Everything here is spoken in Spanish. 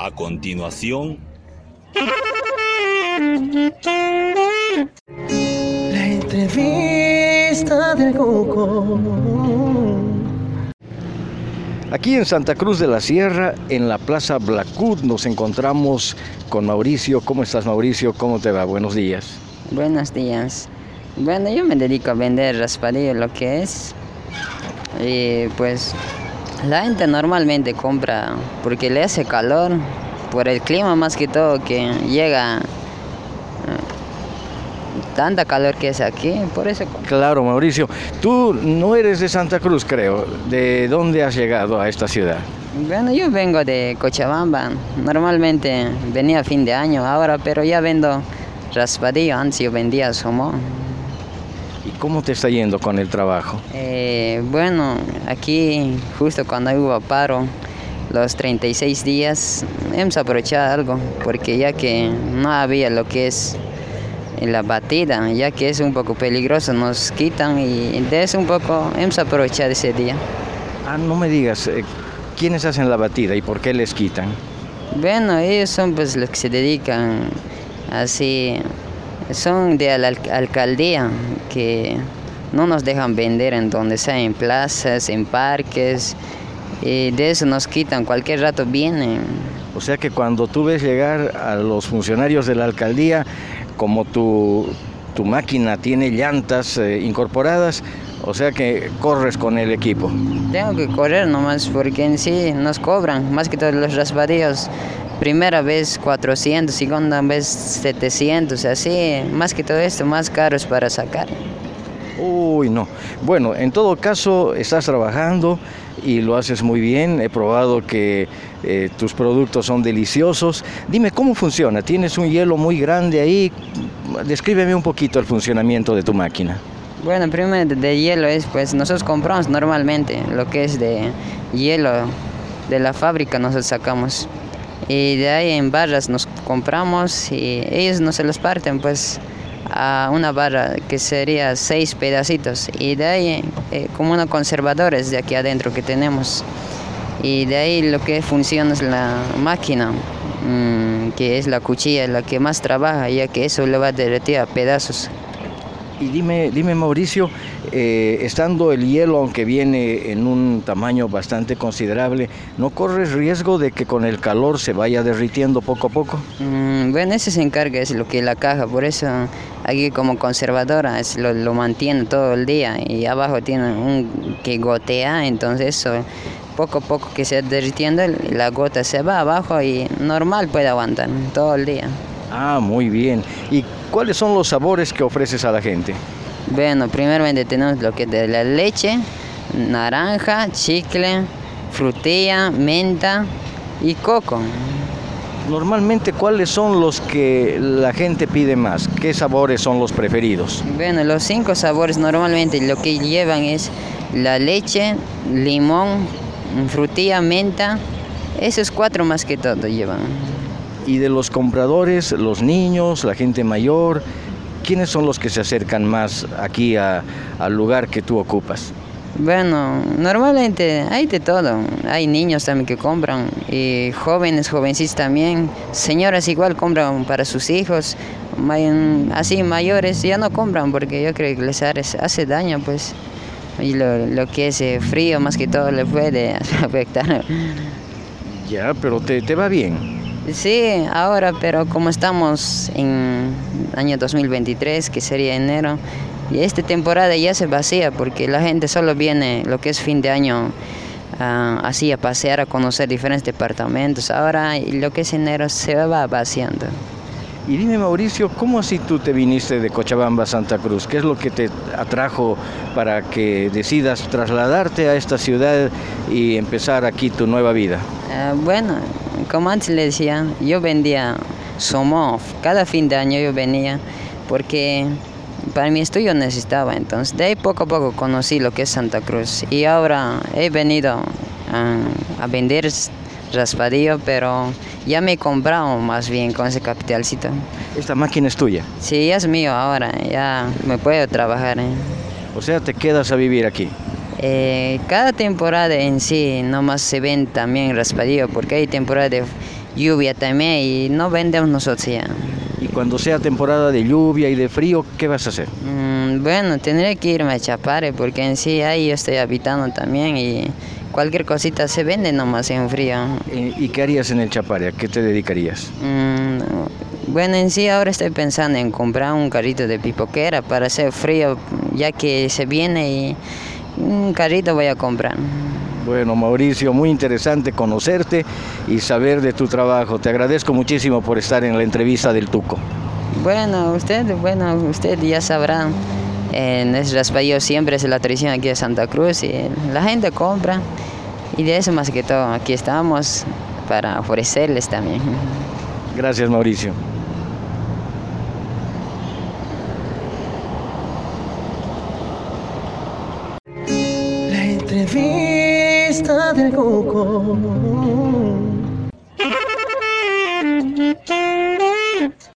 A continuación, La entrevista del Coco. Aquí en Santa Cruz de la Sierra, en la Plaza Blackwood, nos encontramos con Mauricio. ¿Cómo estás, Mauricio? ¿Cómo te va? Buenos días. Buenos días. Bueno, yo me dedico a vender raspadillo, lo que es. Y pues la gente normalmente compra porque le hace calor, por el clima más que todo, que llega eh, tanta calor que es aquí, por eso. Claro, Mauricio. Tú no eres de Santa Cruz, creo. ¿De dónde has llegado a esta ciudad? Bueno, yo vengo de Cochabamba. Normalmente venía a fin de año ahora, pero ya vendo raspadillo. Antes yo vendía somo. ¿Y cómo te está yendo con el trabajo? Eh, bueno, aquí justo cuando hubo paro, los 36 días, hemos aprovechado algo, porque ya que no había lo que es la batida, ya que es un poco peligroso, nos quitan y de eso un poco hemos aprovechado ese día. Ah, no me digas, eh, ¿quiénes hacen la batida y por qué les quitan? Bueno, ellos son pues los que se dedican así, son de la al- alcaldía, que no nos dejan vender en donde sea, en plazas, en parques, y de eso nos quitan, cualquier rato vienen. O sea que cuando tú ves llegar a los funcionarios de la alcaldía, como tu, tu máquina tiene llantas eh, incorporadas, o sea que corres con el equipo. Tengo que correr nomás porque en sí nos cobran, más que todos los raspadillos. Primera vez 400, segunda vez 700, así, más que todo esto, más caros para sacar. Uy, no. Bueno, en todo caso, estás trabajando y lo haces muy bien. He probado que eh, tus productos son deliciosos. Dime, ¿cómo funciona? Tienes un hielo muy grande ahí. Descríbeme un poquito el funcionamiento de tu máquina. Bueno, primero de- de hielo es, pues nosotros compramos normalmente lo que es de hielo de la fábrica, nosotros sacamos. Y de ahí en barras nos compramos y ellos nos se los parten, pues a una barra que sería seis pedacitos. Y de ahí, eh, como unos conservadores de aquí adentro que tenemos. Y de ahí lo que funciona es la máquina, mm, que es la cuchilla, la que más trabaja, ya que eso le va a derretir a pedazos. Y dime, dime Mauricio, eh, estando el hielo, aunque viene en un tamaño bastante considerable, ¿no corres riesgo de que con el calor se vaya derritiendo poco a poco? Mm, bueno, eso se encarga, es lo que la caja, por eso aquí como conservadora es lo, mantiene todo el día y abajo tiene un que gotea, entonces poco a poco que se derritiendo la gota se va abajo y normal puede aguantar todo el día. Ah, muy bien. ¿Y cuáles son los sabores que ofreces a la gente? Bueno, primeramente tenemos lo que es de la leche, naranja, chicle, frutilla, menta y coco. Normalmente, ¿cuáles son los que la gente pide más? ¿Qué sabores son los preferidos? Bueno, los cinco sabores normalmente lo que llevan es la leche, limón, frutilla, menta. Esos cuatro más que todo llevan. Y de los compradores, los niños, la gente mayor, ¿quiénes son los que se acercan más aquí a- al lugar que tú ocupas? Bueno, normalmente hay de todo. Hay niños también que compran y jóvenes, jovencitos también. Señoras igual compran para sus hijos. Así mayores ya no compran porque yo creo que les hace, daño pues. Y lo, lo que es eh, frío más que todo le puede afectar. Ya, pero te, te va bien. Sí, ahora, pero como estamos en año 2023, que sería enero, y esta temporada ya se vacía porque la gente solo viene lo que es fin de año ah, así a pasear, a conocer diferentes departamentos. Ahora lo que es enero se va vaciando. Y dime, Mauricio, ¿cómo así tú te viniste de Cochabamba a Santa Cruz? ¿Qué es lo que te atrajo para que decidas trasladarte a esta ciudad y empezar aquí tu nueva vida? Ah, bueno, como antes le decía, yo vendía Somof. Cada fin de año yo venía porque para mi estudio necesitaba. Entonces, de ahí poco a poco conocí lo que es Santa Cruz. Y ahora he venido a vender raspadillo, pero ya me he comprado más bien con ese capitalcito. Esta máquina es tuya, Sí, es mío ahora, ya me puedo trabajar. ¿eh? o sea, te quedas a vivir aquí. Eh, cada temporada en sí nomás se ven también raspadillo porque hay temporada de lluvia también y no vendemos nosotros ya. Y cuando sea temporada de lluvia y de frío, ¿qué vas a hacer? Mm, bueno, tendré que irme a Chapare porque en sí ahí yo estoy habitando también y cualquier cosita se vende nomás en frío. Eh, ¿Y qué harías en el Chapare? ¿A qué te dedicarías? Mm, bueno, en sí ahora estoy pensando en comprar un carrito de pipoquera para hacer frío, ya que se viene y un carrito voy a comprar. Bueno, Mauricio, muy interesante conocerte y saber de tu trabajo. Te agradezco muchísimo por estar en la entrevista del Tuco. Bueno, usted, bueno, usted ya sabrá. En Raspallo siempre es la tradición aquí de Santa Cruz y la gente compra. Y de eso más que todo, aquí estamos para ofrecerles también. Gracias, Mauricio. Entrevista del Cuco.